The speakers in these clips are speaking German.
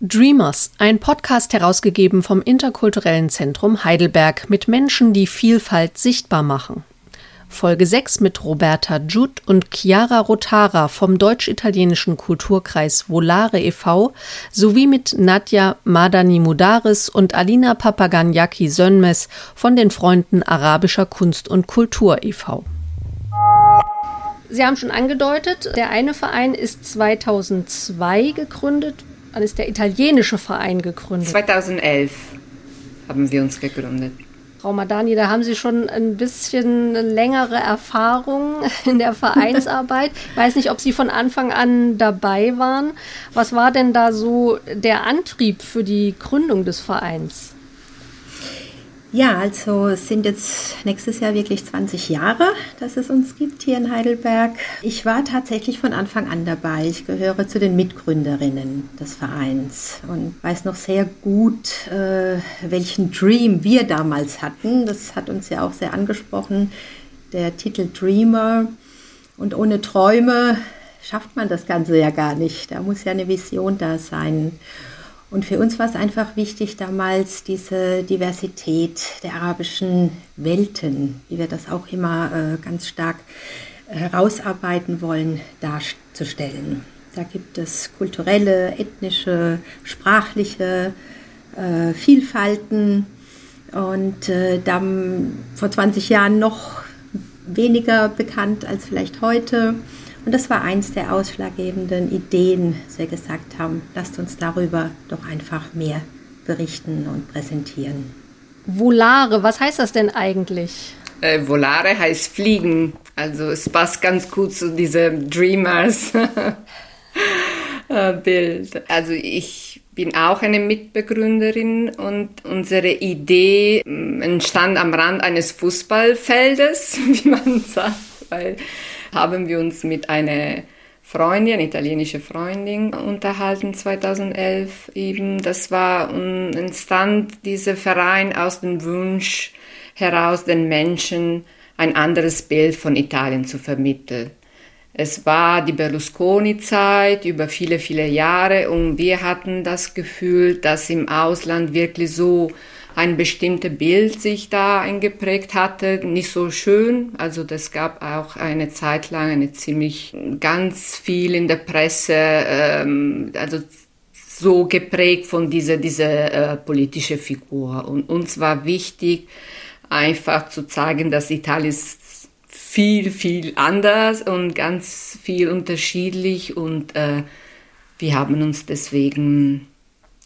Dreamers, ein Podcast herausgegeben vom Interkulturellen Zentrum Heidelberg mit Menschen, die Vielfalt sichtbar machen. Folge 6 mit Roberta Judd und Chiara Rotara vom deutsch-italienischen Kulturkreis Volare e.V. sowie mit Nadja Madani Mudaris und Alina Papaganiaki Sönmes von den Freunden Arabischer Kunst und Kultur e.V. Sie haben schon angedeutet, der eine Verein ist 2002 gegründet. Wann ist der italienische Verein gegründet? 2011 haben wir uns gegründet. Frau Madani, da haben Sie schon ein bisschen längere Erfahrung in der Vereinsarbeit. Ich weiß nicht, ob Sie von Anfang an dabei waren. Was war denn da so der Antrieb für die Gründung des Vereins? Ja, also es sind jetzt nächstes Jahr wirklich 20 Jahre, dass es uns gibt hier in Heidelberg. Ich war tatsächlich von Anfang an dabei. Ich gehöre zu den Mitgründerinnen des Vereins und weiß noch sehr gut, äh, welchen Dream wir damals hatten. Das hat uns ja auch sehr angesprochen, der Titel Dreamer. Und ohne Träume schafft man das Ganze ja gar nicht. Da muss ja eine Vision da sein. Und für uns war es einfach wichtig, damals diese Diversität der arabischen Welten, wie wir das auch immer äh, ganz stark herausarbeiten wollen, darzustellen. Da gibt es kulturelle, ethnische, sprachliche äh, Vielfalten und äh, dann vor 20 Jahren noch weniger bekannt als vielleicht heute. Und das war eins der ausschlaggebenden Ideen, dass wir gesagt haben, lasst uns darüber doch einfach mehr berichten und präsentieren. Volare, was heißt das denn eigentlich? Äh, Volare heißt fliegen. Also es passt ganz gut zu diesem Dreamers äh. Also ich bin auch eine Mitbegründerin und unsere Idee mm, entstand am Rand eines Fußballfeldes, wie man sagt, weil haben wir uns mit einer Freundin, italienische Freundin, unterhalten 2011 eben. Das war entstand dieser Verein aus dem Wunsch heraus, den Menschen ein anderes Bild von Italien zu vermitteln. Es war die Berlusconi-Zeit über viele, viele Jahre und wir hatten das Gefühl, dass im Ausland wirklich so ein bestimmtes Bild sich da eingeprägt hatte, nicht so schön. Also das gab auch eine Zeit lang eine ziemlich ganz viel in der Presse, ähm, also so geprägt von dieser dieser äh, politische Figur. Und uns war wichtig, einfach zu zeigen, dass Italien ist viel viel anders und ganz viel unterschiedlich und äh, wir haben uns deswegen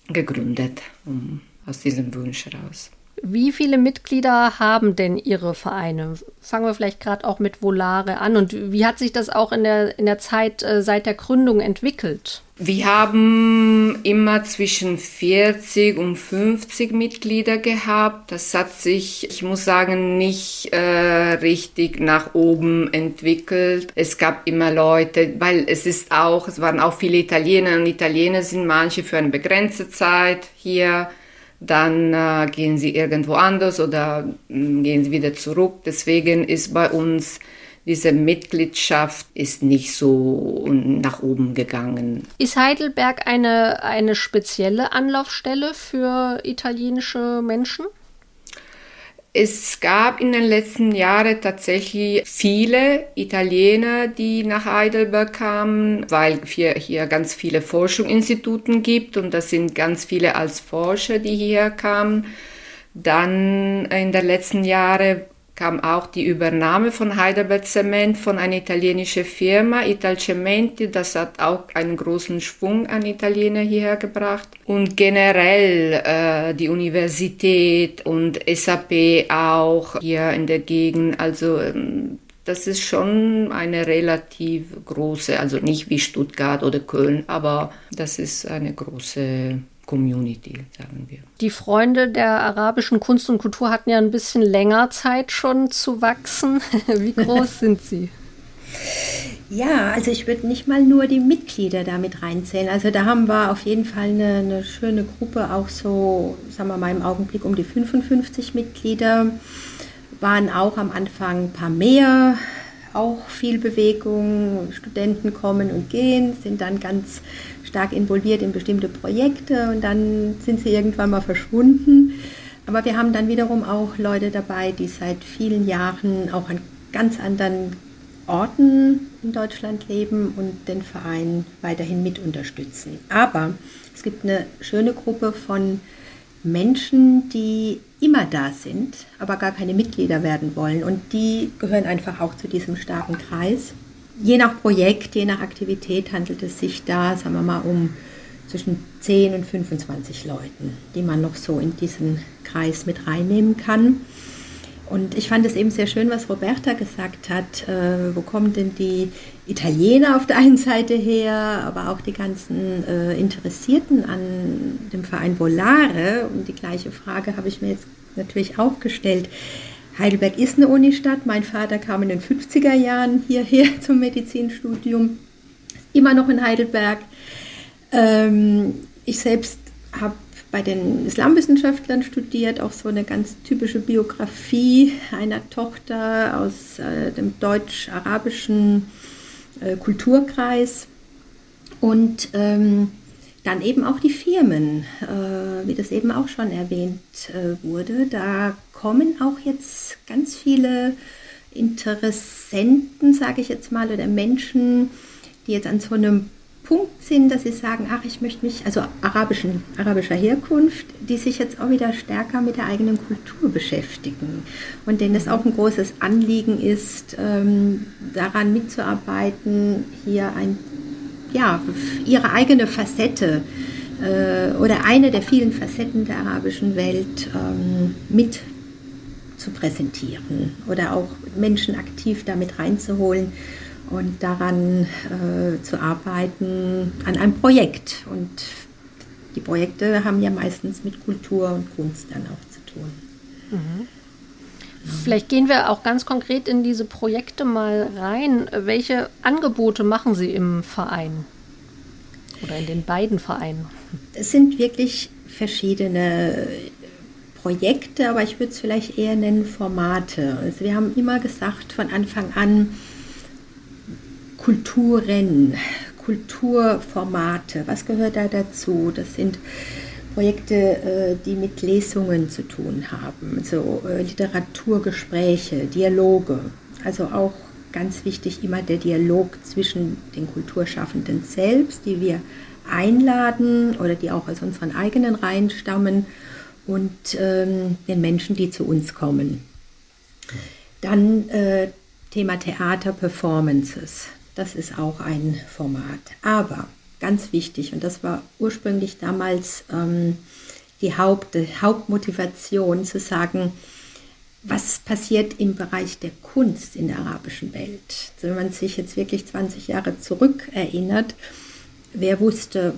gegründet. Um aus diesem Wunsch heraus. Wie viele Mitglieder haben denn Ihre Vereine? Fangen wir vielleicht gerade auch mit Volare an. Und wie hat sich das auch in der, in der Zeit äh, seit der Gründung entwickelt? Wir haben immer zwischen 40 und 50 Mitglieder gehabt. Das hat sich, ich muss sagen, nicht äh, richtig nach oben entwickelt. Es gab immer Leute, weil es ist auch, es waren auch viele Italiener und Italiener sind manche für eine begrenzte Zeit hier dann äh, gehen sie irgendwo anders oder mh, mm, gehen sie wieder zurück. Deswegen ist bei uns diese Mitgliedschaft ist nicht so nach oben gegangen. Ist Heidelberg eine, eine spezielle Anlaufstelle für italienische Menschen? Es gab in den letzten Jahren tatsächlich viele Italiener, die nach Heidelberg kamen, weil hier, hier ganz viele Forschungsinstituten gibt und das sind ganz viele als Forscher, die hier kamen. Dann in den letzten Jahren kam auch die Übernahme von Heidelberg Zement von einer italienischen Firma, Italcementi. Das hat auch einen großen Schwung an Italiener hierher gebracht. Und generell äh, die Universität und SAP auch hier in der Gegend. Also ähm, das ist schon eine relativ große, also nicht wie Stuttgart oder Köln, aber das ist eine große Community, sagen wir. Die Freunde der arabischen Kunst und Kultur hatten ja ein bisschen länger Zeit schon zu wachsen. Wie groß sind sie? Ja, also ich würde nicht mal nur die Mitglieder damit reinzählen. Also da haben wir auf jeden Fall eine, eine, schöne Gruppe, auch so, sagen wir mal im Augenblick um die 55 Mitglieder. Waren auch am Anfang ein paar mehr, auch viel Bewegung. Studenten kommen und gehen, sind dann ganz stark involviert in bestimmte Projekte und dann sind sie irgendwann mal verschwunden. Aber wir haben dann wiederum auch Leute dabei, die seit vielen Jahren auch an ganz anderen Orten in Deutschland leben und den Verein weiterhin mit unterstützen. Aber es gibt eine schöne Gruppe von Menschen, die immer da sind, aber gar keine Mitglieder werden wollen. Und die gehören einfach auch zu diesem starken Kreis. Je nach Projekt, je nach Aktivität handelt es sich da, sagen wir mal, um zwischen 10 und 25 Leuten, die man noch so in diesen Kreis mit reinnehmen kann. Und ich fand es eben sehr schön, was Roberta gesagt hat. Äh, wo kommen denn die Italiener auf der einen Seite her, aber auch die ganzen äh, Interessierten an dem Verein Volare? Und die gleiche Frage habe ich mir jetzt natürlich auch gestellt. Heidelberg ist eine Unistadt. Mein Vater kam in den 50er Jahren hierher zum Medizinstudium, immer noch in Heidelberg. Ähm, ich selbst habe bei den Islamwissenschaftlern studiert, auch so eine ganz typische Biografie einer Tochter aus äh, dem deutsch-arabischen äh, Kulturkreis und ähm, dann eben auch die Firmen, äh, wie das eben auch schon erwähnt äh, wurde. Da kommen auch jetzt ganz viele Interessenten, sage ich jetzt mal, oder Menschen, die jetzt an so einem Punkt sind, dass sie sagen, ach, ich möchte mich, also arabischen, arabischer Herkunft, die sich jetzt auch wieder stärker mit der eigenen Kultur beschäftigen. Und denen es auch ein großes Anliegen ist, ähm, daran mitzuarbeiten, hier ein, ja, ihre eigene Facette äh, oder eine der vielen Facetten der arabischen Welt ähm, mit zu präsentieren oder auch Menschen aktiv damit reinzuholen und daran äh, zu arbeiten an einem Projekt. Und die Projekte haben ja meistens mit Kultur und Kunst dann auch zu tun. Mhm. Vielleicht gehen wir auch ganz konkret in diese Projekte mal rein. Welche Angebote machen Sie im Verein oder in den beiden Vereinen? Es sind wirklich verschiedene Projekte, aber ich würde es vielleicht eher nennen Formate. Also wir haben immer gesagt von Anfang an, Kulturen, Kulturformate, was gehört da dazu? Das sind Projekte, äh, die mit Lesungen zu tun haben, also Literaturgespräche, Dialoge, also auch ganz wichtig immer der Dialog zwischen den Kulturschaffenden selbst, die wir einladen oder die auch aus unseren eigenen Reihen stammen und ähm, den Menschen, die zu uns kommen. Dann äh, Thema Theater, Performances. Das ist auch ein Format. Aber ganz wichtig, und das war ursprünglich damals ähm, die Haupt, die Hauptmotivation zu sagen, was passiert im Bereich der Kunst in der arabischen Welt. Also wenn man sich jetzt wirklich 20 Jahre zurück erinnert, wer wusste,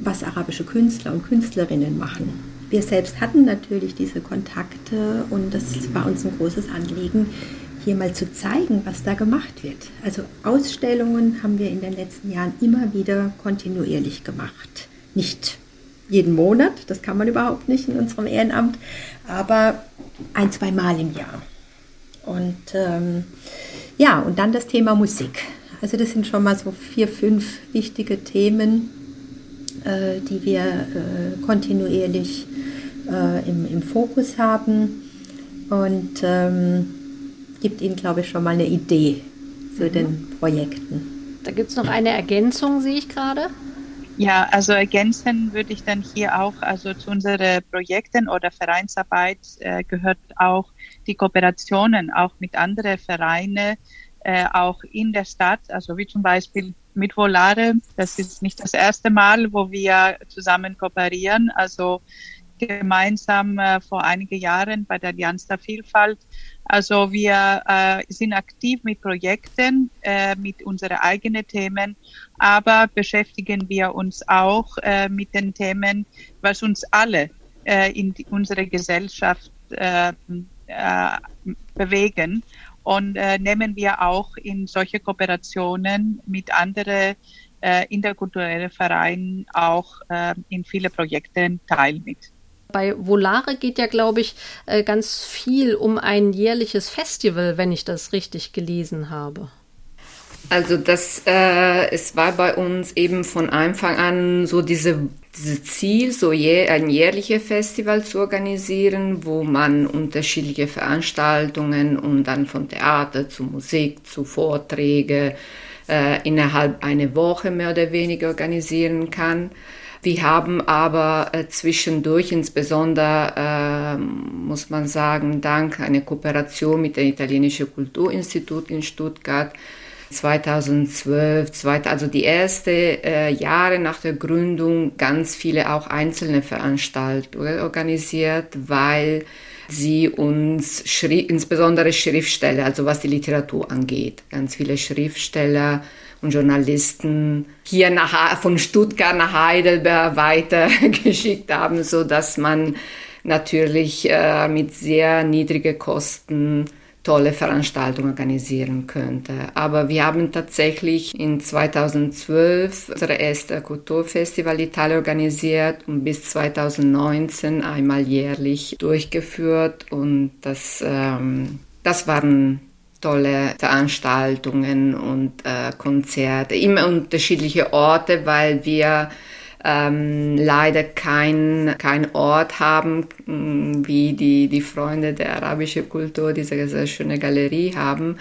was arabische Künstler und Künstlerinnen machen. Wir selbst hatten natürlich diese Kontakte und das war uns ein großes Anliegen, hier mal zu zeigen, was da gemacht wird. Also Ausstellungen haben wir in den letzten Jahren immer wieder kontinuierlich gemacht. Nicht jeden Monat, das kann man überhaupt nicht in unserem Ehrenamt, aber ein, zwei Mal im Jahr. Und ähm, ja, und dann das Thema Musik. Also das sind schon mal so vier, fünf wichtige Themen, äh, die wir äh, kontinuierlich äh, im, im Fokus haben. Und ähm, gibt Ihnen, glaube ich, schon mal eine Idee zu mhm. den Projekten. Da gibt es noch eine Ergänzung, sehe ich gerade. Ja, also ergänzen würde ich dann hier auch, also zu unseren Projekten oder Vereinsarbeit äh, gehört auch die Kooperationen auch mit anderen Vereinen, äh, auch in der Stadt, also wie zum Beispiel mit Volare. Das ist nicht das erste Mal, wo wir zusammen kooperieren. Also gemeinsam äh, vor einigen Jahren bei der Allianz der Vielfalt. Also wir äh, sind aktiv mit Projekten, äh, mit unseren eigenen Themen, aber beschäftigen wir uns auch äh, mit den Themen, was uns alle äh, in die, unsere Gesellschaft äh, bewegen. Und äh, nehmen wir auch in solche Kooperationen mit anderen äh, interkulturellen Vereinen auch äh, in viele Projekte teil mit. Bei Volare geht ja, glaube ich, äh, ganz viel um ein jährliches Festival, wenn ich das richtig gelesen habe. Also das, äh, es war bei uns eben von Anfang an so diese, dieses Ziel, so je, ein jährliches Festival zu organisieren, wo man unterschiedliche Veranstaltungen und dann von Theater zu Musik zu Vorträge äh, innerhalb einer Woche mehr oder weniger organisieren kann. Wir haben aber äh, zwischendurch, insbesondere äh, muss man sagen, dank einer Kooperation mit dem Italienischen Kulturinstitut in Stuttgart, 2012, also die ersten äh, Jahre nach der Gründung, ganz viele auch einzelne Veranstaltungen organisiert, weil sie uns, schrie, insbesondere Schriftsteller, also was die Literatur angeht, ganz viele Schriftsteller und Journalisten hier nach, von Stuttgart nach Heidelberg weitergeschickt haben, so dass man natürlich äh, mit sehr niedrigen Kosten tolle Veranstaltungen organisieren könnte. Aber wir haben tatsächlich in 2012 unser erstes Kulturfestival Italien organisiert und bis 2019 einmal jährlich durchgeführt und das, ähm, das waren tolle Veranstaltungen und äh, Konzerte, immer unterschiedliche Orte, weil wir ähm, leider kein, kein Ort haben, mm, wie die, die Freunde der arabischen Kultur, diese sehr schöne Galerie haben.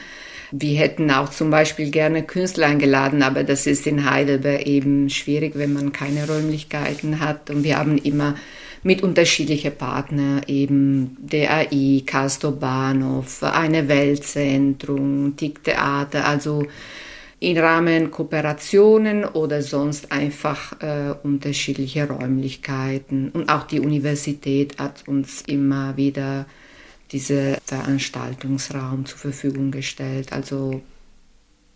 Wir hätten auch zum Beispiel gerne Künstler eingeladen, aber das ist in Heidelberg eben schwierig, wenn man keine Räumlichkeiten hat. Und wir haben immer mit unterschiedlichen Partnern, eben DAI, Castor Bahnhof, eine Weltzentrum, TIC Theater, also im Rahmen Kooperationen oder sonst einfach äh, unterschiedliche Räumlichkeiten. Und auch die Universität hat uns immer wieder diesen Veranstaltungsraum zur Verfügung gestellt. Also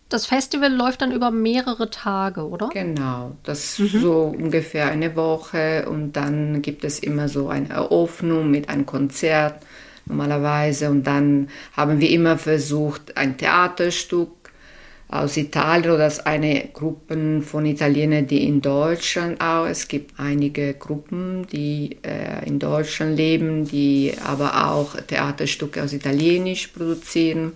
das Festival läuft dann über mehrere Tage, oder? Genau, das mhm. so ungefähr eine Woche und dann gibt es immer so eine Eröffnung mit einem Konzert normalerweise und dann haben wir immer versucht, ein Theaterstück aus Italien oder aus einer Gruppe von Italienern, die in Deutschland auch, es gibt einige Gruppen, die äh, in Deutschland leben, die aber auch Theaterstücke aus Italienisch produzieren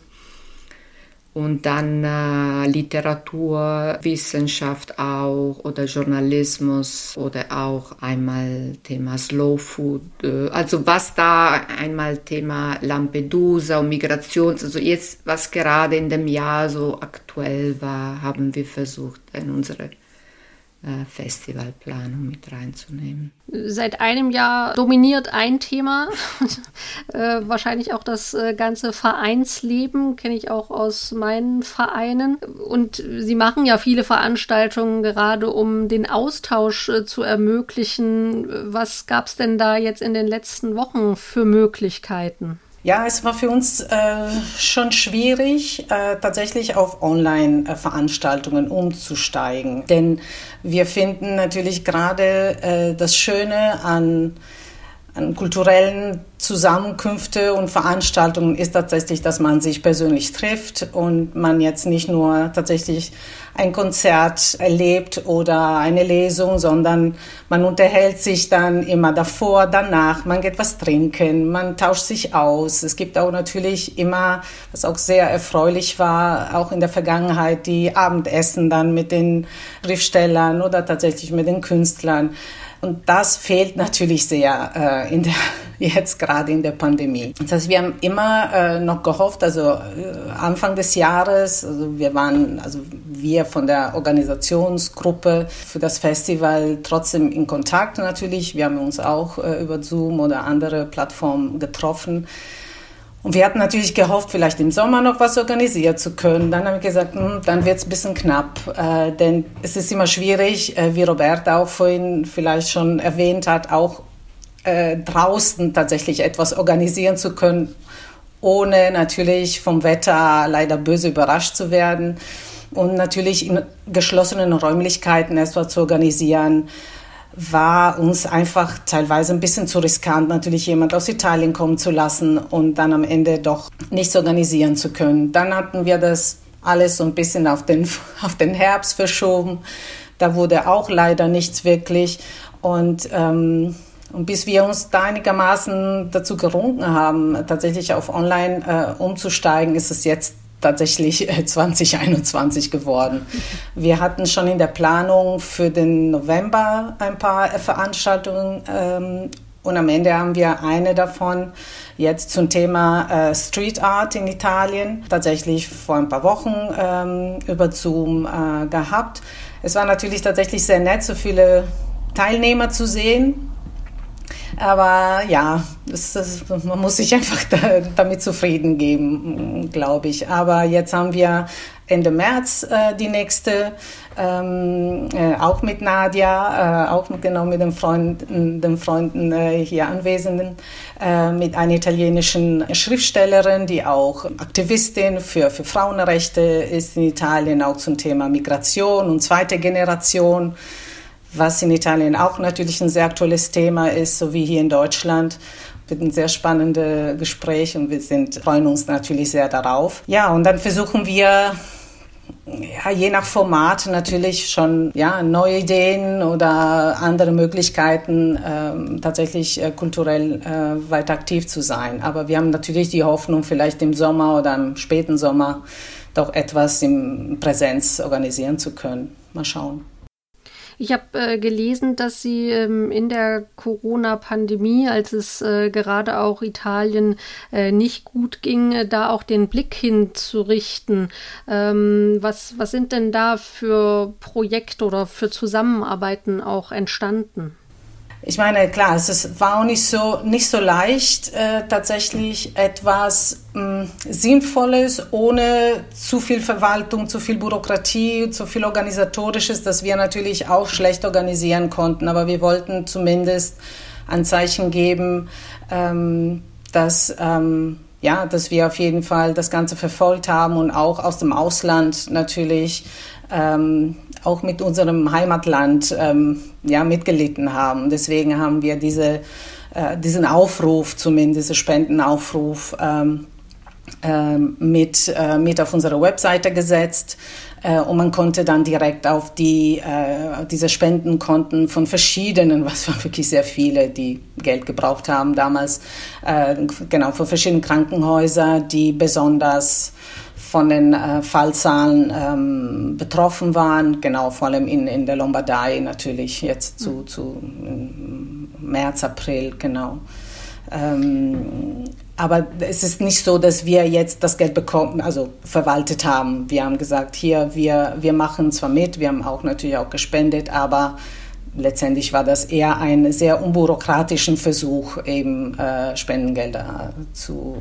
und dann äh, Literatur, Wissenschaft auch oder Journalismus oder auch einmal Thema Slow Food. Äh, also was da einmal Thema Lampedusa und Migration, also jetzt was gerade in dem Jahr so aktuell war, haben wir versucht in unsere Festivalplanung mit reinzunehmen. Seit einem Jahr dominiert ein Thema, äh, wahrscheinlich auch das äh, ganze Vereinsleben, kenne ich auch aus meinen Vereinen. Und Sie machen ja viele Veranstaltungen, gerade um den Austausch äh, zu ermöglichen. Was gab es denn da jetzt in den letzten Wochen für Möglichkeiten? Ja, es war für uns äh, schon schwierig, äh, tatsächlich auf Online-Veranstaltungen umzusteigen. Denn wir finden natürlich gerade äh, das Schöne an an kulturellen Zusammenkünfte und Veranstaltungen ist tatsächlich, dass man sich persönlich trifft und man jetzt nicht nur tatsächlich ein Konzert erlebt oder eine Lesung, sondern man unterhält sich dann immer davor, danach, man geht was trinken, man tauscht sich aus. Es gibt auch natürlich immer, was auch sehr erfreulich war, auch in der Vergangenheit, die Abendessen dann mit den Schriftstellern oder tatsächlich mit den Künstlern. Und das fehlt natürlich sehr äh, in der, jetzt gerade in der Pandemie. Das heißt, wir haben immer äh, noch gehofft, also äh, Anfang des Jahres, also wir waren, also wir von der Organisationsgruppe für das Festival trotzdem in Kontakt natürlich. Wir haben uns auch äh, über Zoom oder andere Plattformen getroffen. Und wir hatten natürlich gehofft, vielleicht im Sommer noch was organisieren zu können. Dann haben wir gesagt, hm, dann wird es ein bisschen knapp, äh, denn es ist immer schwierig, äh, wie Roberta auch vorhin vielleicht schon erwähnt hat, auch äh, draußen tatsächlich etwas organisieren zu können, ohne natürlich vom Wetter leider böse überrascht zu werden. Und natürlich in geschlossenen Räumlichkeiten etwas zu organisieren war uns einfach teilweise ein bisschen zu riskant, natürlich jemand aus Italien kommen zu lassen und dann am Ende doch nichts organisieren zu können. Dann hatten wir das alles so ein bisschen auf den, auf den Herbst verschoben. Da wurde auch leider nichts wirklich. Und ähm, Und bis wir uns da einigermaßen dazu gerungen haben, tatsächlich auf Online äh, umzusteigen, ist es jetzt tatsächlich 2021 geworden. Wir hatten schon in der Planung für den November ein paar Veranstaltungen ähm, und am Ende haben wir eine davon jetzt zum Thema äh, Street Art in Italien tatsächlich vor ein paar Wochen ähm, über Zoom äh, gehabt. Es war natürlich tatsächlich sehr nett, so viele Teilnehmer zu sehen. Aber ja, das, das, man muss sich einfach da, damit zufrieden geben, glaube ich. Aber jetzt haben wir Ende März äh, die nächste, ähm, äh, auch mit Nadia, äh, auch genau mit den Freunden, den Freunden äh, hier Anwesenden, äh, mit einer italienischen Schriftstellerin, die auch Aktivistin für, für Frauenrechte ist in Italien, auch zum Thema Migration und zweite Generation was in Italien auch natürlich ein sehr aktuelles Thema ist, so wie hier in Deutschland. Wird ein sehr spannendes Gespräch und wir sind, freuen uns natürlich sehr darauf. Ja, und dann versuchen wir ja, je nach Format natürlich schon ja, neue Ideen oder andere Möglichkeiten, ähm, tatsächlich äh, kulturell äh, weiter aktiv zu sein. Aber wir haben natürlich die Hoffnung, vielleicht im Sommer oder im späten Sommer doch etwas in Präsenz organisieren zu können. Mal schauen. Ich habe äh, gelesen, dass Sie ähm, in der Corona-Pandemie, als es äh, gerade auch Italien äh, nicht gut ging, äh, da auch den Blick hinzurichten. Ähm, was, was sind denn da für Projekte oder für Zusammenarbeiten auch entstanden? Ich meine, klar, es ist, war auch nicht so, nicht so leicht, äh, tatsächlich etwas mh, hm, Sinnvolles ohne zu viel Verwaltung, zu viel Bürokratie, zu viel Organisatorisches, das wir natürlich auch schlecht organisieren konnten. Aber wir wollten zumindest ein Zeichen geben, ähm, dass, ähm, ja, dass wir auf jeden Fall das Ganze verfolgt haben und auch aus dem Ausland natürlich ähm, auch mit unserem Heimatland ähm, ja, mitgelitten haben. Deswegen haben wir diese, äh, diesen Aufruf, zumindest Spendenaufruf, ähm, äh, mit, äh, mit auf unsere Webseite gesetzt äh, und man konnte dann direkt auf die, äh, diese Spendenkonten von verschiedenen, was waren wirklich sehr viele, die Geld gebraucht haben damals, äh, genau, von verschiedenen Krankenhäusern, die besonders von den äh, Fallzahlen ähm, betroffen waren, genau vor allem in, in der Lombardei natürlich jetzt zu, zu März, April, genau. Ähm, aber es ist nicht so, dass wir jetzt das Geld bekommen, also verwaltet haben. Wir haben gesagt, hier, wir, wir machen zwar mit, wir haben auch natürlich auch gespendet, aber letztendlich war das eher ein sehr unbürokratischen Versuch, eben äh, Spendengelder zu,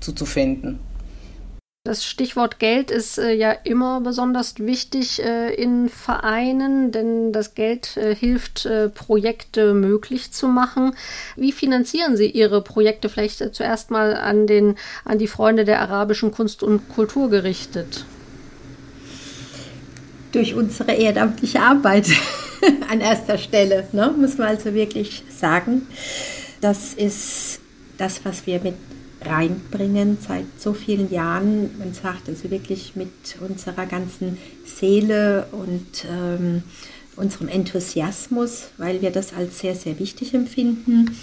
zu, zu finden. Das Stichwort Geld ist äh, ja immer besonders wichtig äh, in Vereinen, denn das Geld äh, hilft, äh, Projekte möglich zu machen. Wie finanzieren Sie Ihre Projekte? Vielleicht äh, zuerst mal an, den, an die Freunde der arabischen Kunst und Kultur gerichtet. Durch unsere ehrenamtliche Arbeit an erster Stelle, ne, muss man also wirklich sagen. Das ist das, was wir mit reinbringen seit so vielen Jahren. Man sagt also wirklich mit unserer ganzen Seele und ähm, unserem Enthusiasmus, weil wir das als sehr, sehr wichtig empfinden.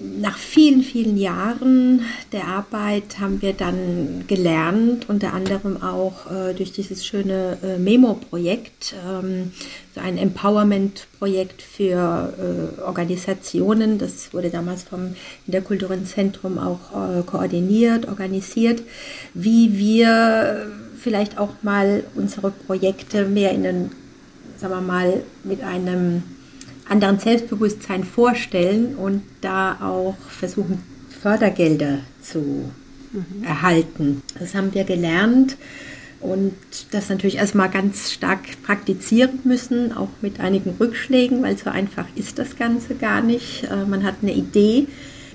Nach vielen, vielen Jahren der Arbeit haben wir dann gelernt, unter anderem auch äh, durch dieses schöne äh, Memo-Projekt, ähm, so ein Empowerment-Projekt für äh, Organisationen. Das wurde damals vom Interkulturellen Zentrum auch äh, koordiniert, organisiert, wie wir vielleicht auch mal unsere Projekte mehr in den, sagen wir mal, mit einem anderen Selbstbewusstsein vorstellen und da auch versuchen, Fördergelder zu mhm. erhalten. Das haben wir gelernt und das natürlich erstmal ganz stark praktizieren müssen, auch mit einigen Rückschlägen, weil so einfach ist das Ganze gar nicht. Äh, man hat eine Idee,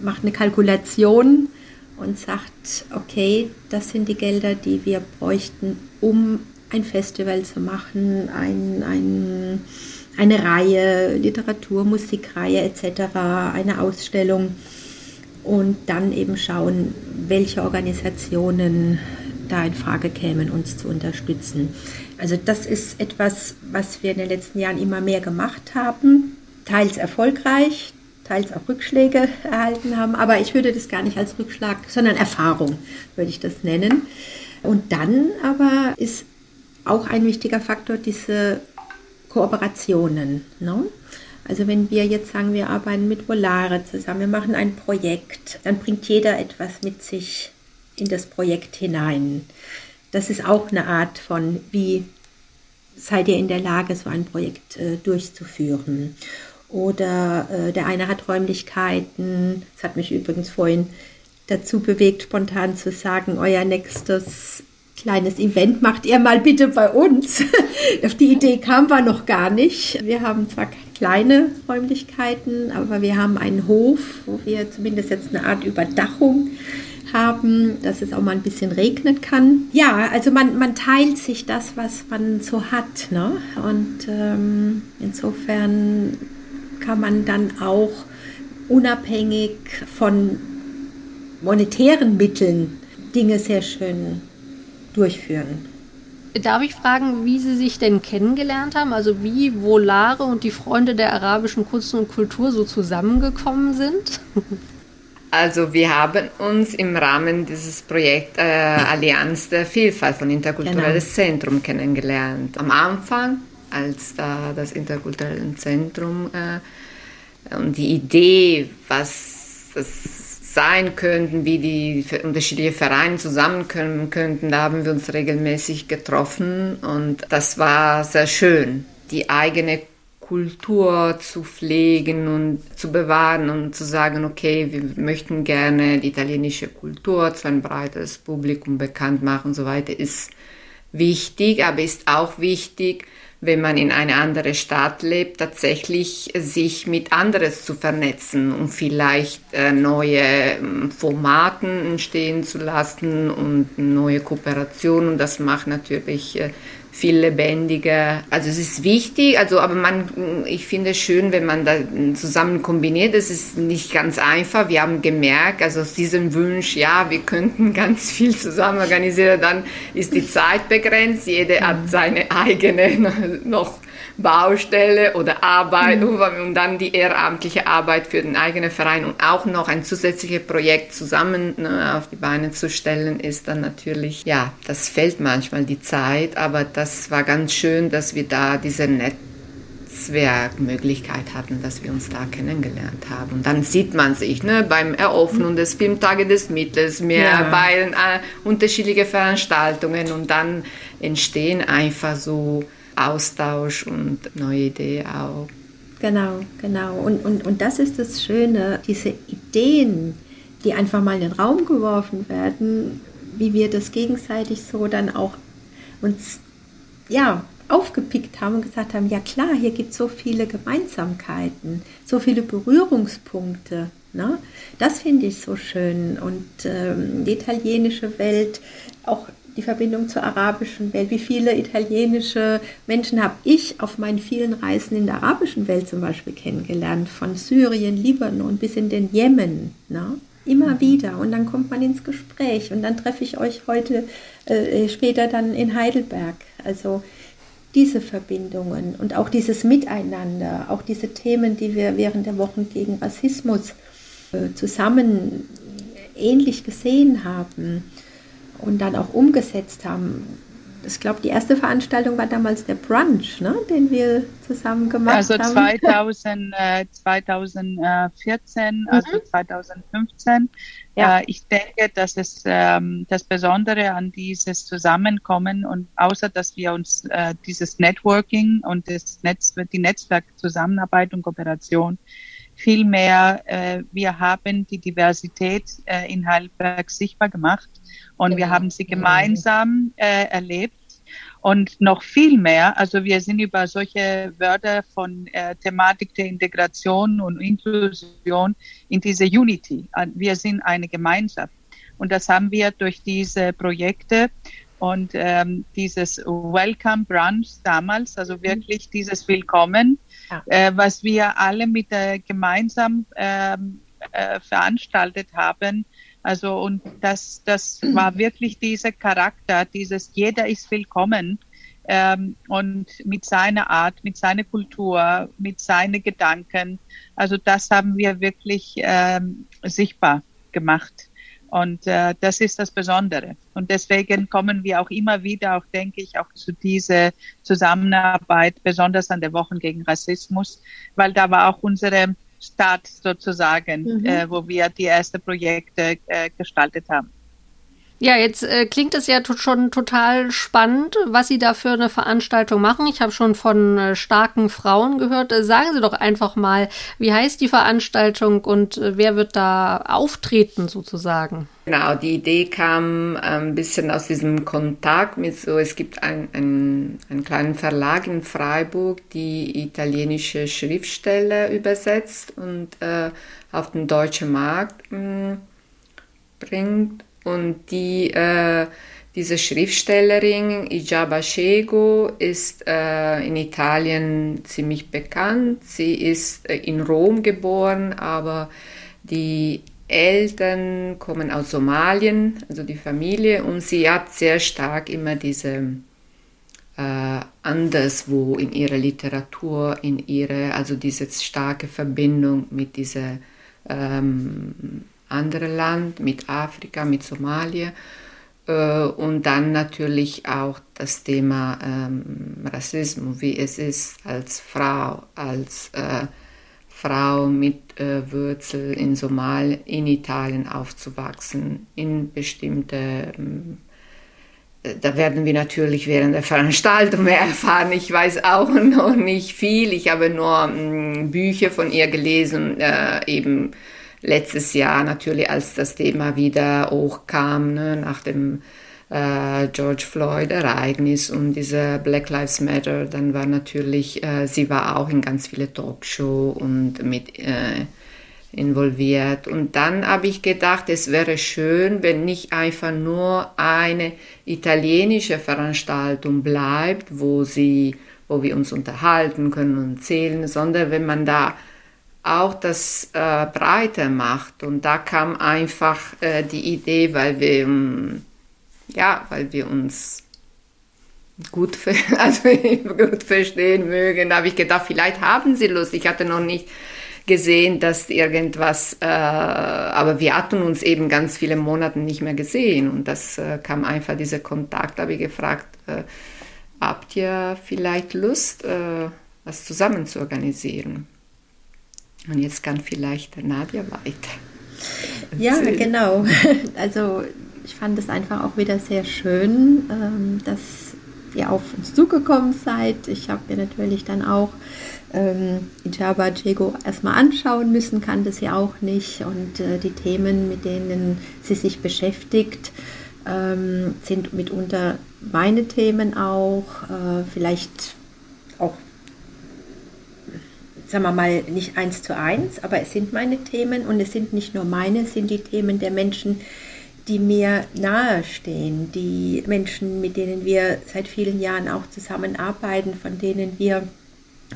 macht eine Kalkulation und sagt, okay, das sind die Gelder, die wir bräuchten, um ein Festival zu machen, ein, ein eine Reihe, Literatur, Musikreihe etc., eine Ausstellung und dann eben schauen, welche Organisationen da in Frage kämen, uns zu unterstützen. Also das ist etwas, was wir in den letzten Jahren immer mehr gemacht haben, teils erfolgreich, teils auch Rückschläge erhalten haben. Aber ich würde das gar nicht als Rückschlag, sondern Erfahrung würde ich das nennen. Und dann aber ist auch ein wichtiger Faktor diese Kooperationen. Ne? Also wenn wir jetzt sagen, wir arbeiten mit Volare zusammen, wir machen ein Projekt, dann bringt jeder etwas mit sich in das Projekt hinein. Das ist auch eine Art von, wie seid ihr in der Lage, so ein Projekt äh, durchzuführen. Oder äh, der eine hat Räumlichkeiten. Das hat mich übrigens vorhin dazu bewegt, spontan zu sagen, euer nächstes kleines Event macht ihr mal bitte bei uns. Auf die Idee kam wir noch gar nicht. Wir haben zwar kleine Räumlichkeiten, aber wir haben einen Hof, wo wir zumindest jetzt eine Art Überdachung haben, dass es auch mal ein bisschen regnen kann. Ja, also man, man teilt sich das, was man so hat. Ne? Und ähm, insofern kann man dann auch unabhängig von monetären Mitteln Dinge sehr schön durchführen. Darf ich fragen, wie Sie sich denn kennengelernt haben? Also wie Volare und die Freunde der arabischen Kunst und Kultur so zusammengekommen sind? Also wir haben uns im Rahmen dieses Projekts äh, Allianz der Vielfalt von Interkulturelles genau. Zentrum kennengelernt. Am Anfang, als da das Interkulturelle Zentrum äh, und die Idee, was das sein könnten, wie die unterschiedlichen Vereine zusammenkommen könnten. Da haben wir uns regelmäßig getroffen und das war sehr schön, die eigene Kultur zu pflegen und zu bewahren und zu sagen, okay, wir möchten gerne die italienische Kultur zu einem breiteres Publikum bekannt machen und so weiter, ist wichtig, aber ist auch wichtig, wenn man in eine andere Stadt lebt, tatsächlich sich mit anderes zu vernetzen und vielleicht äh, neue ähm, Formaten entstehen zu lassen und neue Kooperationen. Und das macht natürlich äh, viel lebendiger. Also es ist wichtig, also aber man, ich finde es schön, wenn man da zusammen kombiniert. Es ist nicht ganz einfach. Wir haben gemerkt, also aus diesem Wunsch, ja, wir könnten ganz viel zusammen organisieren, dann ist die Zeit begrenzt. Jeder hat seine eigene noch Baustelle oder Arbeit mhm. und dann die ehrenamtliche Arbeit für den eigenen Verein und auch noch ein zusätzliches Projekt zusammen ne, auf die Beine zu stellen, ist dann natürlich, ja, das fällt manchmal die Zeit, aber das war ganz schön, dass wir da diese Netzwerkmöglichkeit hatten, dass wir uns da kennengelernt haben. Und dann sieht man sich ne, beim Eröffnen des Filmtages des Mittels, mehr ja. bei äh, unterschiedlichen Veranstaltungen und dann entstehen einfach so Austausch und neue Ideen auch. Genau, genau. Und, und, und das ist das Schöne, diese Ideen, die einfach mal in den Raum geworfen werden, wie wir das gegenseitig so dann auch uns ja, aufgepickt haben und gesagt haben, ja klar, hier gibt es so viele Gemeinsamkeiten, so viele Berührungspunkte. Ne? Das finde ich so schön. Und ähm, die italienische Welt, auch die Verbindung zur arabischen Welt. Wie viele italienische Menschen habe ich auf meinen vielen Reisen in der arabischen Welt zum Beispiel kennengelernt, von Syrien, Libanon bis in den Jemen. Ne? Immer mhm. wieder. Und dann kommt man ins Gespräch und dann treffe ich euch heute äh, später dann in Heidelberg. Also diese Verbindungen und auch dieses Miteinander, auch diese Themen, die wir während der Wochen gegen Rassismus äh, zusammen ähnlich gesehen haben und dann auch umgesetzt haben. Ich glaube, die erste Veranstaltung war damals der Brunch, ne, den wir zusammen gemacht also haben. Also 2000, äh, 2014, mhm. also 2015. Ja. Äh, ich denke, dass es ähm, das Besondere an dieses Zusammenkommen und außer, dass wir uns äh, dieses Networking und das Netz, die Netzwerkzusammenarbeit und Kooperation vielmehr, äh, wir haben die Diversität äh, in Heidelberg sichtbar gemacht und wir haben sie gemeinsam äh, erlebt. Und noch viel mehr, also wir sind über solche Wörter von äh, Thematik der Integration und Inklusion in diese Unity. Äh, wir sind eine Gemeinschaft. Und das haben wir durch diese Projekte und ähm, dieses Welcome Brunch damals, also wirklich dieses Willkommen, ja. äh, was wir alle mit äh, gemeinsam ähm, äh, veranstaltet haben, also und das, das war wirklich dieser Charakter, dieses jeder ist willkommen, ähm, und mit seiner Art, mit seiner Kultur, mit seinen Gedanken. Also das haben wir wirklich ähm, sichtbar gemacht. Und äh, das ist das Besondere. Und deswegen kommen wir auch immer wieder, auch denke ich, auch zu dieser Zusammenarbeit, besonders an der Wochen gegen Rassismus, weil da war auch unsere Start sozusagen, mhm. äh, wo wir die ersten Projekte äh, gestaltet haben. Ja, jetzt äh, klingt es ja schon total spannend, was Sie da für eine Veranstaltung machen. Ich habe schon von äh, starken Frauen gehört. Äh, sagen Sie doch einfach mal, wie heißt die Veranstaltung und äh, wer wird da auftreten sozusagen? Genau, die Idee kam ein bisschen aus diesem Kontakt mit so, es gibt ein, ein, einen kleinen Verlag in Freiburg, die italienische Schriftsteller übersetzt und äh, auf den deutschen Markt mh, bringt. Und die, äh, diese Schriftstellerin Ijaba Shego ist äh, in Italien ziemlich bekannt. Sie ist äh, in Rom geboren, aber die Eltern kommen aus Somalien, also die Familie, und sie hat sehr stark immer diese äh, anderswo in ihrer Literatur, in ihre, also diese starke Verbindung mit dieser ähm, andere Land, mit Afrika, mit Somalia. Äh, und dann natürlich auch das Thema ähm, Rassismus, wie es ist als Frau, als äh, Frau mit äh, Wurzel in Somalia, in Italien aufzuwachsen, in bestimmte ähm, da werden wir natürlich während der Veranstaltung mehr erfahren. Ich weiß auch noch nicht viel. Ich habe nur ähm, Bücher von ihr gelesen, äh, eben letztes Jahr natürlich, als das Thema wieder hochkam, ne, nach dem äh, George Floyd-Ereignis und dieser Black Lives Matter, dann war natürlich, äh, sie war auch in ganz viele Talkshows und mit äh, involviert. Und dann habe ich gedacht, es wäre schön, wenn nicht einfach nur eine italienische Veranstaltung bleibt, wo sie, wo wir uns unterhalten können und zählen, sondern wenn man da auch das äh, breiter macht. Und da kam einfach äh, die Idee, weil wir, ähm, ja, weil wir uns gut, also gut verstehen mögen, da habe ich gedacht, vielleicht haben sie Lust. Ich hatte noch nicht gesehen, dass irgendwas, äh, aber wir hatten uns eben ganz viele Monate nicht mehr gesehen und das äh, kam einfach dieser Kontakt, habe ich gefragt, äh, habt ihr vielleicht Lust, äh, was zusammen zu organisieren? Und jetzt kann vielleicht Nadja weiter. Ja, genau. Also ich fand es einfach auch wieder sehr schön, ähm, dass ihr auf uns zugekommen seid. Ich habe mir natürlich dann auch ähm, Ijaba Jego erstmal anschauen müssen, kannte sie auch nicht. Und äh, die Themen, mit denen sie sich beschäftigt, ähm, sind mitunter meine Themen auch. Äh, vielleicht auch sagen wir mal, nicht eins zu eins, aber es sind meine Themen und es sind nicht nur meine, es sind die Themen der Menschen, die mir nahestehen, die Menschen, mit denen wir seit vielen Jahren auch zusammenarbeiten, von denen wir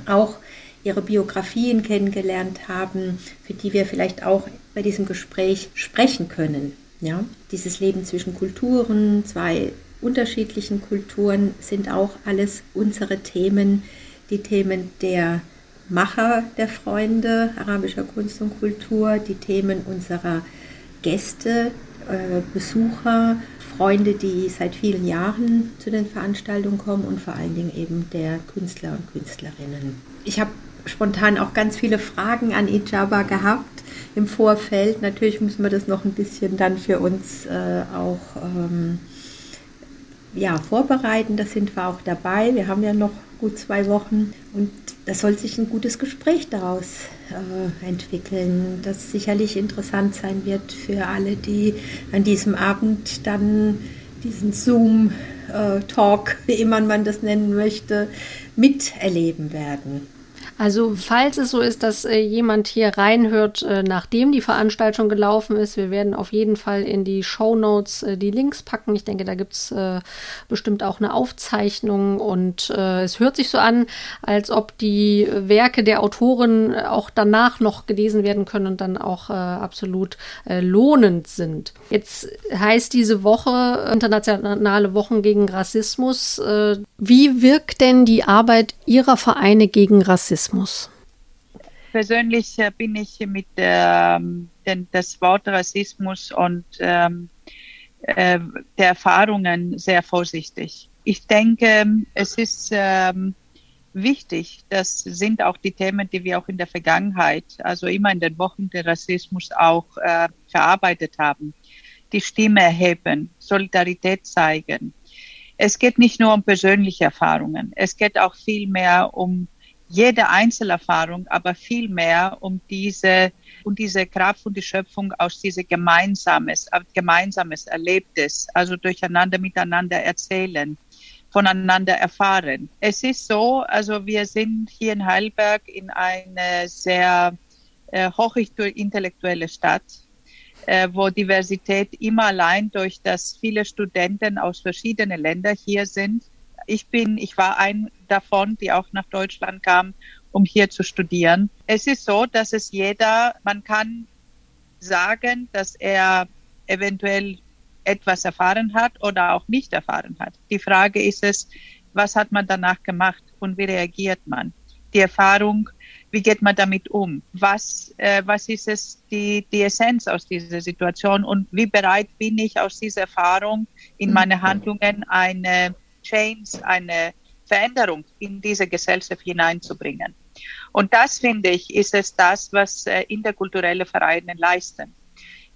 auch ihre Biografien kennengelernt haben, für die wir vielleicht auch bei diesem Gespräch sprechen können. Ja, dieses Leben zwischen Kulturen, zwei unterschiedlichen Kulturen sind auch alles unsere Themen, die Themen der Macher der Freunde arabischer Kunst und Kultur, die Themen unserer Gäste, äh, Besucher, Freunde, die seit vielen Jahren zu den Veranstaltungen kommen und vor allen Dingen eben der Künstler und Künstlerinnen. Ich habe spontan auch ganz viele Fragen an Ijaba gehabt im Vorfeld. Natürlich müssen wir das noch ein bisschen dann für uns äh, auch ähm, ja, vorbereiten. Da sind wir auch dabei. Wir haben ja noch gut zwei Wochen und da soll sich ein gutes Gespräch daraus äh, entwickeln, das sicherlich interessant sein wird für alle, die an diesem Abend dann diesen Zoom-Talk, äh, wie immer man das nennen möchte, miterleben werden. Also falls es so ist, dass äh, jemand hier reinhört, äh, nachdem die Veranstaltung gelaufen ist, wir werden auf jeden Fall in die Show Notes äh, die Links packen. Ich denke, da gibt es äh, bestimmt auch eine Aufzeichnung und äh, es hört sich so an, als ob die Werke der Autoren auch danach noch gelesen werden können und dann auch äh, absolut lohnend sind. Jetzt heißt diese Woche Internationale Wochen gegen Rassismus. wie wirkt denn die Arbeit Ihrer Vereine gegen Rassismus? Rassismus? Persönlich äh, bin ich mit ähm, den, das Wort Rassismus und ähm, äh, der Erfahrungen sehr vorsichtig. Ich denke, es ist ähm, wichtig, das sind auch die Themen, die wir auch in der Vergangenheit, also immer in den Wochen der Rassismus auch äh, verarbeitet haben. Die Stimme erheben, Solidarität zeigen. Es geht nicht nur um persönliche Erfahrungen, es geht auch viel mehr um jede Einzelerfahrung, aber viel mehr um diese, um diese Kraft und die Schöpfung aus dieser gemeinsames, gemeinsames Erlebtes, also durcheinander miteinander erzählen, voneinander erfahren. Es ist so, also wir sind hier in Heidelberg in eine sehr äh, hochintellektuelle Stadt, äh, wo Diversität immer allein durch das viele Studenten aus verschiedenen Ländern hier sind ich bin, ich war ein davon, die auch nach Deutschland kam, um hier zu studieren. Es ist so, dass es jeder, man kann sagen, dass er eventuell etwas erfahren hat oder auch nicht erfahren hat. Die Frage ist es, was hat man danach gemacht und wie reagiert man? Die Erfahrung, wie geht man damit um? Was, äh, was ist es, die, die Essenz aus dieser Situation und wie bereit bin ich aus dieser Erfahrung in meine Handlungen eine Change, eine Veränderung in diese Gesellschaft hineinzubringen. Und das, finde ich, ist es das, was äh, interkulturelle Vereine leisten.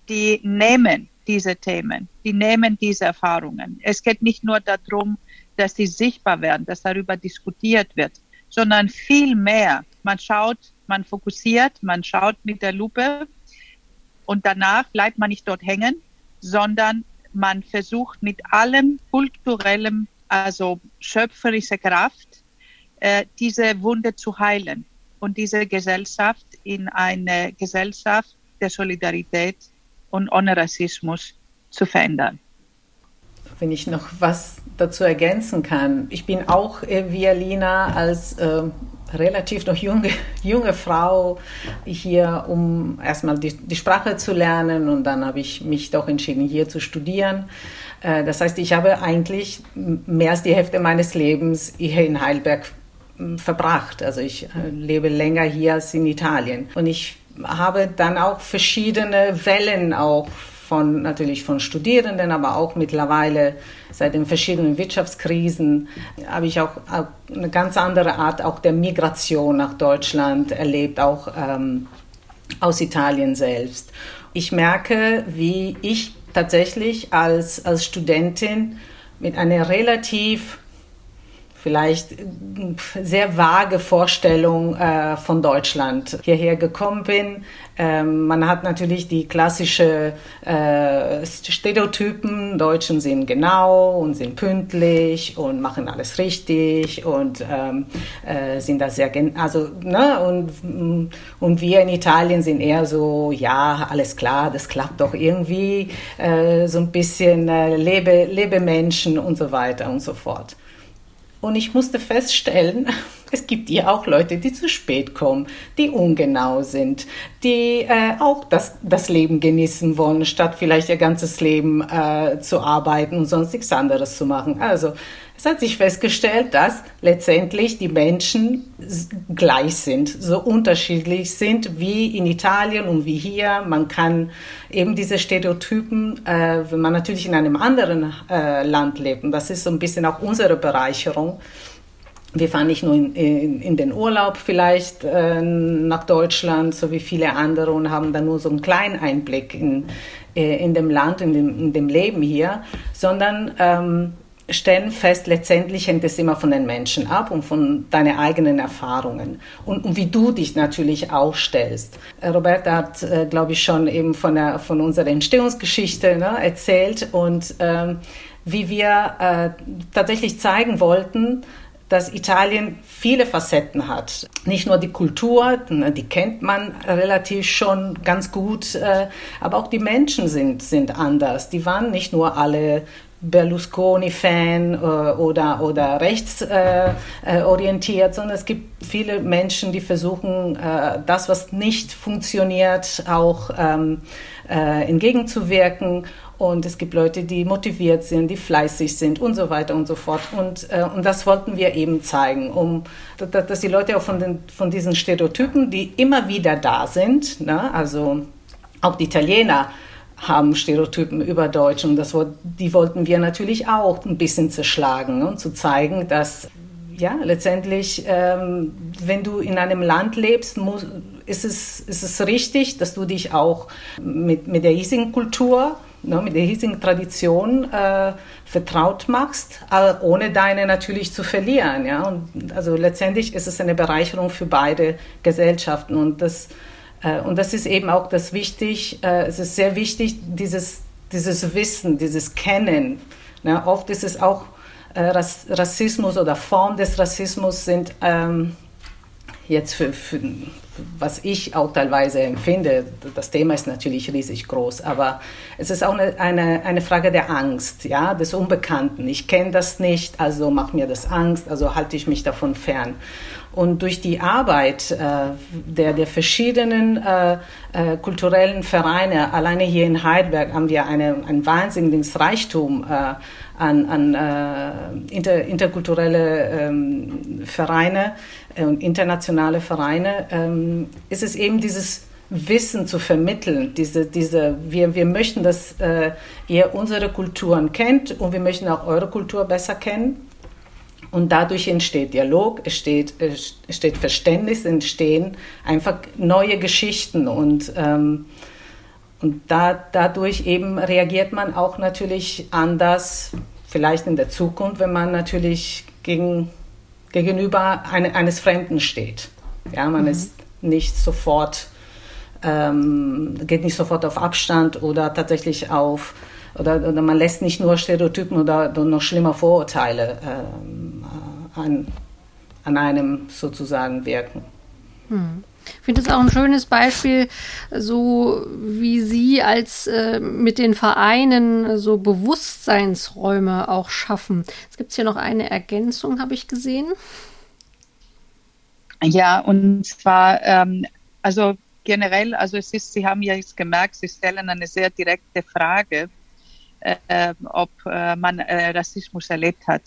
Die nehmen diese Themen, die nehmen diese Erfahrungen. Es geht nicht nur darum, dass sie sichtbar werden, dass darüber diskutiert wird, sondern viel mehr. Man schaut, man fokussiert, man schaut mit der Lupe und danach bleibt man nicht dort hängen, sondern man versucht mit allem kulturellem also schöpferische Kraft, äh, diese Wunde zu heilen und diese Gesellschaft in eine Gesellschaft der Solidarität und ohne Rassismus zu verändern. Wenn ich noch was dazu ergänzen kann. Ich bin auch äh, wie Alina als äh, relativ noch junge, junge Frau hier, um erstmal die, die Sprache zu lernen und dann habe ich mich doch entschieden, hier zu studieren. Äh, das heißt, ich habe eigentlich mehr als die Hälfte meines Lebens hier in Heidelberg hm, verbracht. Also ich äh, lebe länger hier als in Italien. Und ich habe dann auch verschiedene Wellen auch von natürlich von Studierenden, aber auch mittlerweile seit den verschiedenen Wirtschaftskrisen habe ich auch, eine ganz andere Art auch der Migration nach Deutschland erlebt, auch ähm, aus Italien selbst. Ich merke, wie ich tatsächlich als, als Studentin mit einer relativ vielleicht sehr vage Vorstellung äh, von Deutschland hierher gekommen bin. Ähm, man hat natürlich die klassische äh, Stereotypen, Deutschen sind genau und sind pünktlich und machen alles richtig und ähm, äh, sind da sehr, also, ne, und, und wir in Italien sind eher so, ja, alles klar, das klappt doch irgendwie, äh, so ein bisschen äh, lebe, lebe Menschen und so weiter und so fort. Und ich musste feststellen, es gibt hier auch Leute, die zu spät kommen, die ungenau sind, die äh, auch das, das Leben genießen wollen, statt vielleicht ihr ganzes Leben äh, zu arbeiten und sonst nichts anderes zu machen. Also es hat sich festgestellt, dass letztendlich die Menschen gleich sind, so unterschiedlich sind wie in Italien und wie hier. Man kann eben diese Stereotypen, äh, wenn man natürlich in einem anderen äh, Land lebt, und das ist so ein bisschen auch unsere Bereicherung, wir fahren nicht nur in, in, in den Urlaub vielleicht äh, nach Deutschland, so wie viele andere, und haben dann nur so einen kleinen Einblick in, äh, in dem Land, in dem, in dem Leben hier, sondern ähm, stellen fest, letztendlich hängt es immer von den Menschen ab und von deinen eigenen Erfahrungen und, und wie du dich natürlich auch stellst. Äh, Roberta hat, äh, glaube ich, schon eben von, der, von unserer Entstehungsgeschichte ne, erzählt und ähm, wie wir äh, tatsächlich zeigen wollten, dass Italien viele Facetten hat. Nicht nur die Kultur, die kennt man relativ schon ganz gut, äh, aber auch die Menschen sind, sind anders. Die waren nicht nur alle Berlusconi-Fan äh, oder, oder rechtsorientiert, sondern es gibt viele Menschen, die versuchen, äh, das, was nicht funktioniert, auch ähm, äh, entgegenzuwirken. Und es gibt Leute, die motiviert sind, die fleißig sind und so weiter und so fort. Und, äh, und das wollten wir eben zeigen, um, dass, dass die Leute auch von, den, von diesen Stereotypen, die immer wieder da sind, ne, also auch die Italiener, haben Stereotypen über Deutsch und das, die wollten wir natürlich auch ein bisschen zerschlagen und zu zeigen, dass ja, letztendlich, ähm, wenn du in einem Land lebst, muss, ist, es, ist es richtig, dass du dich auch mit, mit der hiesigen Kultur, ne, mit der hiesigen Tradition äh, vertraut machst, ohne deine natürlich zu verlieren. Ja? Und also letztendlich ist es eine Bereicherung für beide Gesellschaften und das und das ist eben auch das wichtig, äh, es ist sehr wichtig, dieses, dieses Wissen, dieses Kennen. Ne? Oft ist es auch äh, Rassismus oder Form des Rassismus sind ähm, jetzt für, für, was ich auch teilweise empfinde, das Thema ist natürlich riesig groß, aber es ist auch eine, eine, eine Frage der Angst, ja, des Unbekannten. Ich kenne das nicht, also macht mir das Angst, also halte ich mich davon fern. Und durch die Arbeit äh, der, der verschiedenen äh, äh, kulturellen Vereine, alleine hier in Heidelberg haben wir eine, ein wahnsinniges Reichtum äh, an, an äh, inter, interkulturelle ähm, Vereine und internationale Vereine, ähm, ist es eben dieses Wissen zu vermitteln. Diese, diese, wir, wir möchten, dass äh, ihr unsere Kulturen kennt und wir möchten auch eure Kultur besser kennen. Und dadurch entsteht Dialog, entsteht, entsteht Verständnis, entstehen einfach neue Geschichten und, ähm, und da, dadurch eben reagiert man auch natürlich anders, vielleicht in der Zukunft, wenn man natürlich gegen, gegenüber eine, eines Fremden steht. Ja, man mhm. ist nicht sofort, ähm, geht nicht sofort auf Abstand oder tatsächlich auf oder, oder man lässt nicht nur Stereotypen oder noch schlimmer Vorurteile ähm, an, an einem sozusagen wirken. Hm. Ich finde es auch ein schönes Beispiel, so wie Sie als äh, mit den Vereinen so Bewusstseinsräume auch schaffen. Es gibt hier noch eine Ergänzung, habe ich gesehen. Ja, und zwar, ähm, also generell, also es ist, Sie haben ja jetzt gemerkt, Sie stellen eine sehr direkte Frage äh, ob äh, man äh, Rassismus erlebt hat.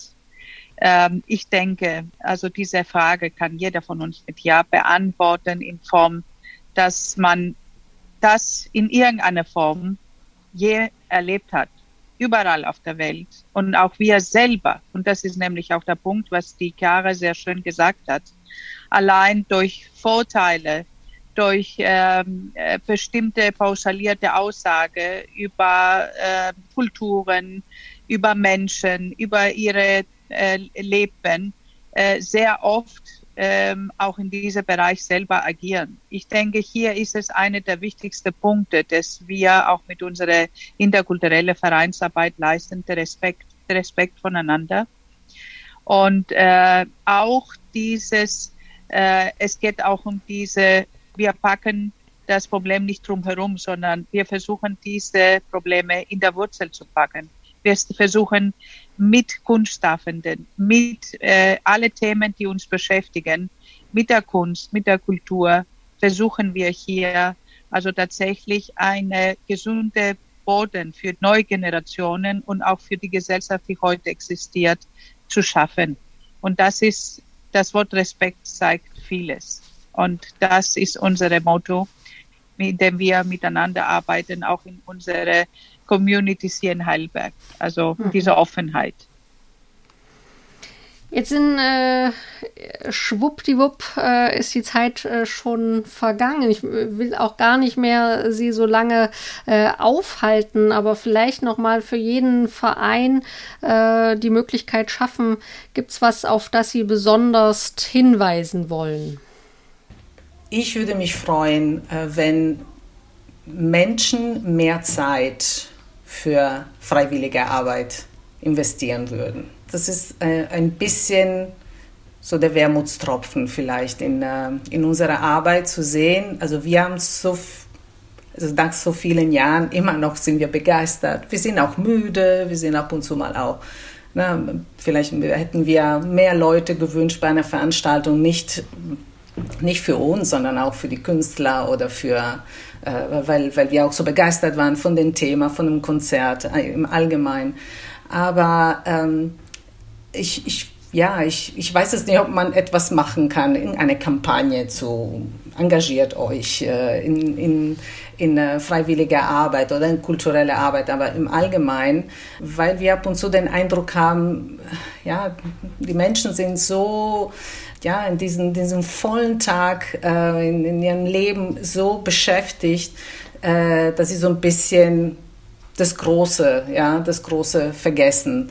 Ähm, ich denke, also diese Frage kann jeder von uns mit Ja beantworten in Form, dass man das in irgendeiner Form je erlebt hat, überall auf der Welt und auch wir selber. Und das ist nämlich auch der Punkt, was die Chiara sehr schön gesagt hat. Allein durch Vorteile, durch ähm, äh, bestimmte pauschalierte Aussage über äh, Kulturen, über Menschen, über ihre äh, Leben äh, sehr oft ähm, auch in diesem Bereich selber agieren. Ich denke, hier ist es einer der wichtigsten Punkte, dass wir auch mit unserer interkulturellen Vereinsarbeit leisten, der Respekt, der Respekt voneinander. Und äh, auch dieses, äh, es geht auch um diese wir packen das Problem nicht drumherum, sondern wir versuchen, diese Probleme in der Wurzel zu packen. Wir versuchen mit Kunstschaffenden, mit äh, alle Themen, die uns beschäftigen, mit der Kunst, mit der Kultur, versuchen wir hier also tatsächlich eine gesunde Boden für neue Generationen und auch für die Gesellschaft, die heute existiert, zu schaffen. Und das ist, das Wort Respekt zeigt vieles. Und das ist unser Motto, mit dem wir miteinander arbeiten, auch in unserer Communities hier in Heidelberg. Also mhm. diese Offenheit. Jetzt in äh, schwuppdiwupp äh, ist die Zeit äh, schon vergangen. Ich will auch gar nicht mehr Sie so lange äh, aufhalten, aber vielleicht noch mal für jeden Verein äh, die Möglichkeit schaffen. Gibt es was, auf das Sie besonders hinweisen wollen? Ich würde mich freuen, äh, wenn Menschen mehr Zeit für freiwillige Arbeit investieren würden. Das ist äh, ein bisschen so der Wermutstropfen vielleicht in, äh, in unserer Arbeit zu sehen. Also wir haben so, also nach so vielen Jahren immer noch sind wir begeistert. Wir sind auch müde, wir sind ab und zu mal auch, ne, vielleicht hätten wir mehr Leute gewünscht bei einer Veranstaltung, nicht, nicht für uns, sondern auch für die Künstler oder für, äh, weil, weil wir auch so begeistert waren von dem Thema, von dem Konzert äh, im Allgemeinen. Aber ähm, ich, ich ja, ich, ich weiß es nicht, ob man etwas machen kann, in eine Kampagne zu engagiert euch äh, in, in, in äh, freiwillige Arbeit oder in kulturelle Arbeit, aber im Allgemeinen, weil wir ab und zu den Eindruck haben, ja, die Menschen sind so ja, in diesem, diesem vollen Tag äh, in, in ihrem Leben so beschäftigt, äh, dass sie so ein bisschen das Große, ja, das Große vergessen.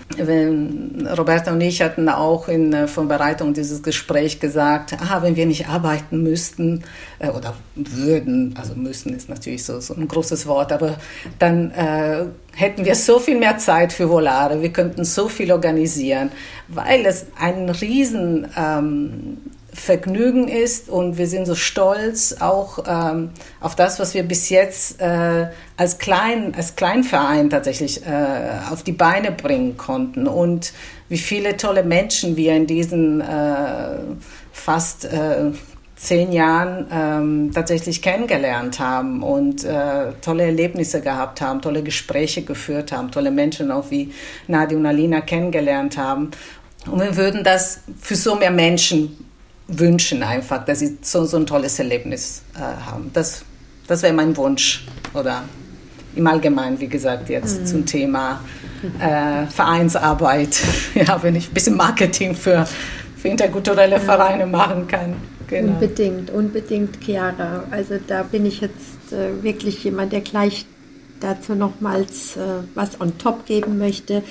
Roberta und ich hatten auch in der Vorbereitung dieses Gespräch gesagt, ah, wenn wir nicht arbeiten müssten äh, oder würden, also müssen ist natürlich so, so ein großes Wort, aber dann äh, hätten wir so viel mehr Zeit für Volare, wir könnten so viel organisieren, weil es ein riesen ähm, Vergnügen ist und wir sind so stolz auch ähm, auf das, was wir bis jetzt äh, als, klein, als Kleinverein tatsächlich äh, auf die Beine bringen konnten und wie viele tolle Menschen wir in diesen äh, fast äh, zehn Jahren ähm, tatsächlich kennengelernt haben und äh, tolle Erlebnisse gehabt haben, tolle Gespräche geführt haben, tolle Menschen auch wie Nadia und Alina kennengelernt haben. Und wir würden das für so mehr Menschen wünschen einfach, dass sie so, so ein tolles Erlebnis äh, haben. Das, das wäre mein Wunsch oder im Allgemeinen, wie gesagt, jetzt mhm. zum Thema äh, Vereinsarbeit. Ja, wenn ich ein bisschen Marketing für, für interkulturelle Vereine machen kann. Genau. Unbedingt, unbedingt, Chiara. Also da bin ich jetzt äh, wirklich jemand, der gleich dazu nochmals äh, was on top geben möchte.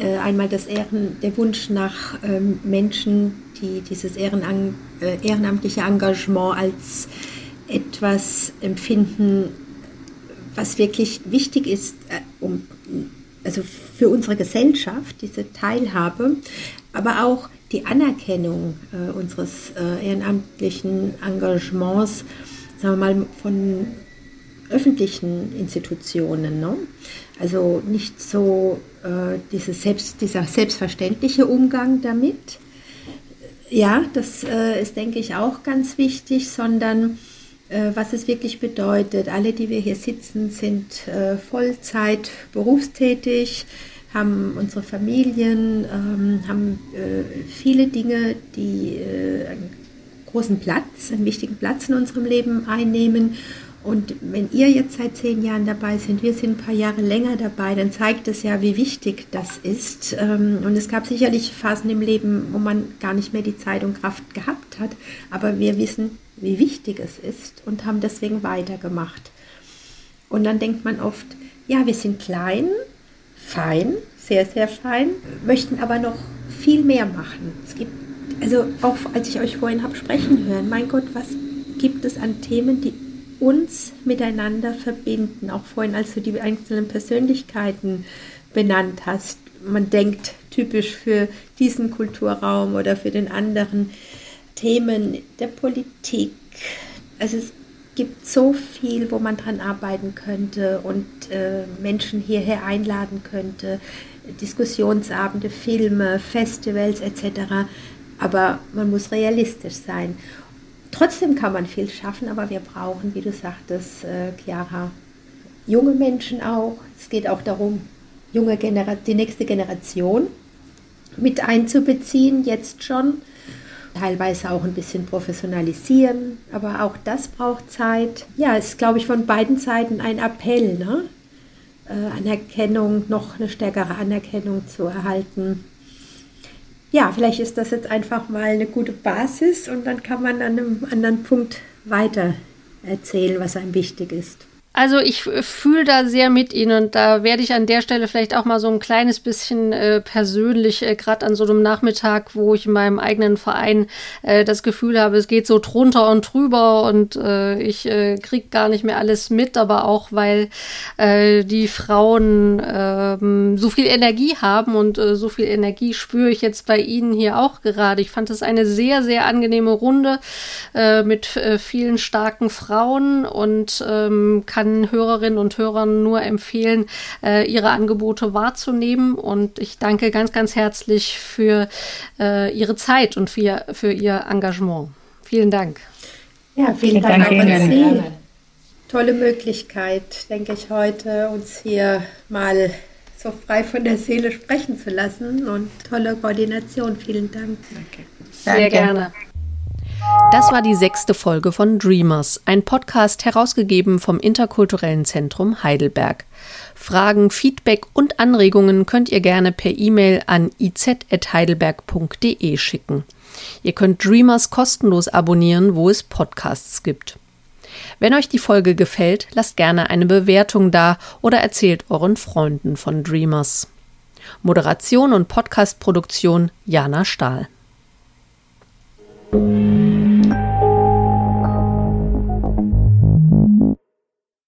Äh, einmal das Ehren, der Wunsch nach ähm, Menschen, die dieses Ehrenan äh, ehrenamtliche Engagement als etwas empfinden, was wirklich wichtig ist, äh, um, also für unsere Gesellschaft, diese Teilhabe, aber auch die Anerkennung äh, unseres äh, ehrenamtlichen Engagements, sagen wir mal, von öffentlichen Institutionen. Ne? Also nicht so äh, dieses Selbst, dieser selbstverständliche Umgang damit, ja, das äh, ist, denke ich, auch ganz wichtig, sondern äh, was es wirklich bedeutet. Alle, die wir hier sitzen, sind äh, Vollzeit berufstätig, haben unsere Familien, ähm, haben äh, viele Dinge, die äh, einen großen Platz, einen wichtigen Platz in unserem Leben einnehmen. Und wenn ihr jetzt seit zehn Jahren dabei seid, wir sind ein paar Jahre länger dabei, dann zeigt es ja, wie wichtig das ist. Ähm, und es gab sicherlich Phasen im Leben, wo man gar nicht mehr die Zeit und Kraft gehabt hat. Aber wir wissen, wie wichtig es ist und haben deswegen weitergemacht. Und dann denkt man oft, ja, wir sind klein, fein, sehr, sehr fein, möchten aber noch viel mehr machen. Es gibt, also auch als ich euch vorhin habe sprechen hören, mein Gott, was gibt es an Themen, die uns miteinander verbinden. Auch vorhin, als du die einzelnen Persönlichkeiten benannt hast. Man denkt typisch für diesen Kulturraum oder für den anderen Themen der Politik. Also es gibt so viel, wo man dran arbeiten könnte und äh, Menschen hierher einladen könnte. Diskussionsabende, Filme, Festivals etc. Aber man muss realistisch sein. Trotzdem kann man viel schaffen, aber wir brauchen, wie du sagtest, äh, Chiara, junge Menschen auch. Es geht auch darum, junge Genera die nächste Generation mit einzubeziehen, jetzt schon. Teilweise auch ein bisschen professionalisieren, aber auch das braucht Zeit. Ja, es ist, glaube ich, von beiden Seiten ein Appell, ne? Äh, Anerkennung, noch eine stärkere Anerkennung zu erhalten ja, vielleicht ist das jetzt einfach mal eine gute Basis und dann kann man an einem anderen Punkt weiter erzählen, was einem wichtig ist. Also ich fühle da sehr mit Ihnen und da werde ich an der Stelle vielleicht auch mal so ein kleines bisschen äh, persönlich, äh, gerade an so einem Nachmittag, wo ich in meinem eigenen Verein äh, das Gefühl habe, es geht so drunter und drüber und äh, ich äh, kriege gar nicht mehr alles mit, aber auch weil äh, die Frauen äh, so viel Energie haben und äh, so viel Energie spüre ich jetzt bei Ihnen hier auch gerade. Ich fand es eine sehr, sehr angenehme Runde äh, mit äh, vielen starken Frauen und ähm, kann kann Hörerinnen und Hörern nur empfehlen, äh, ihre Angebote wahrzunehmen. Und ich danke ganz, ganz herzlich für äh, Ihre Zeit und für, für Ihr Engagement. Vielen Dank. Ja, vielen Dank auch an Sie. Tolle Möglichkeit, denke ich, heute uns hier mal so frei von der Seele sprechen zu lassen und tolle Koordination. Vielen Dank. Danke. Sehr Danke. gerne. Das war die sechste Folge von Dreamers, ein Podcast herausgegeben vom Interkulturellen Zentrum Heidelberg. Fragen, Feedback und Anregungen könnt ihr gerne per E-Mail an iz.heidelberg.de schicken. Ihr könnt Dreamers kostenlos abonnieren, wo es Podcasts gibt. Wenn euch die Folge gefällt, lasst gerne eine Bewertung da oder erzählt euren Freunden von Dreamers. Moderation und Podcastproduktion Jana Stahl. Música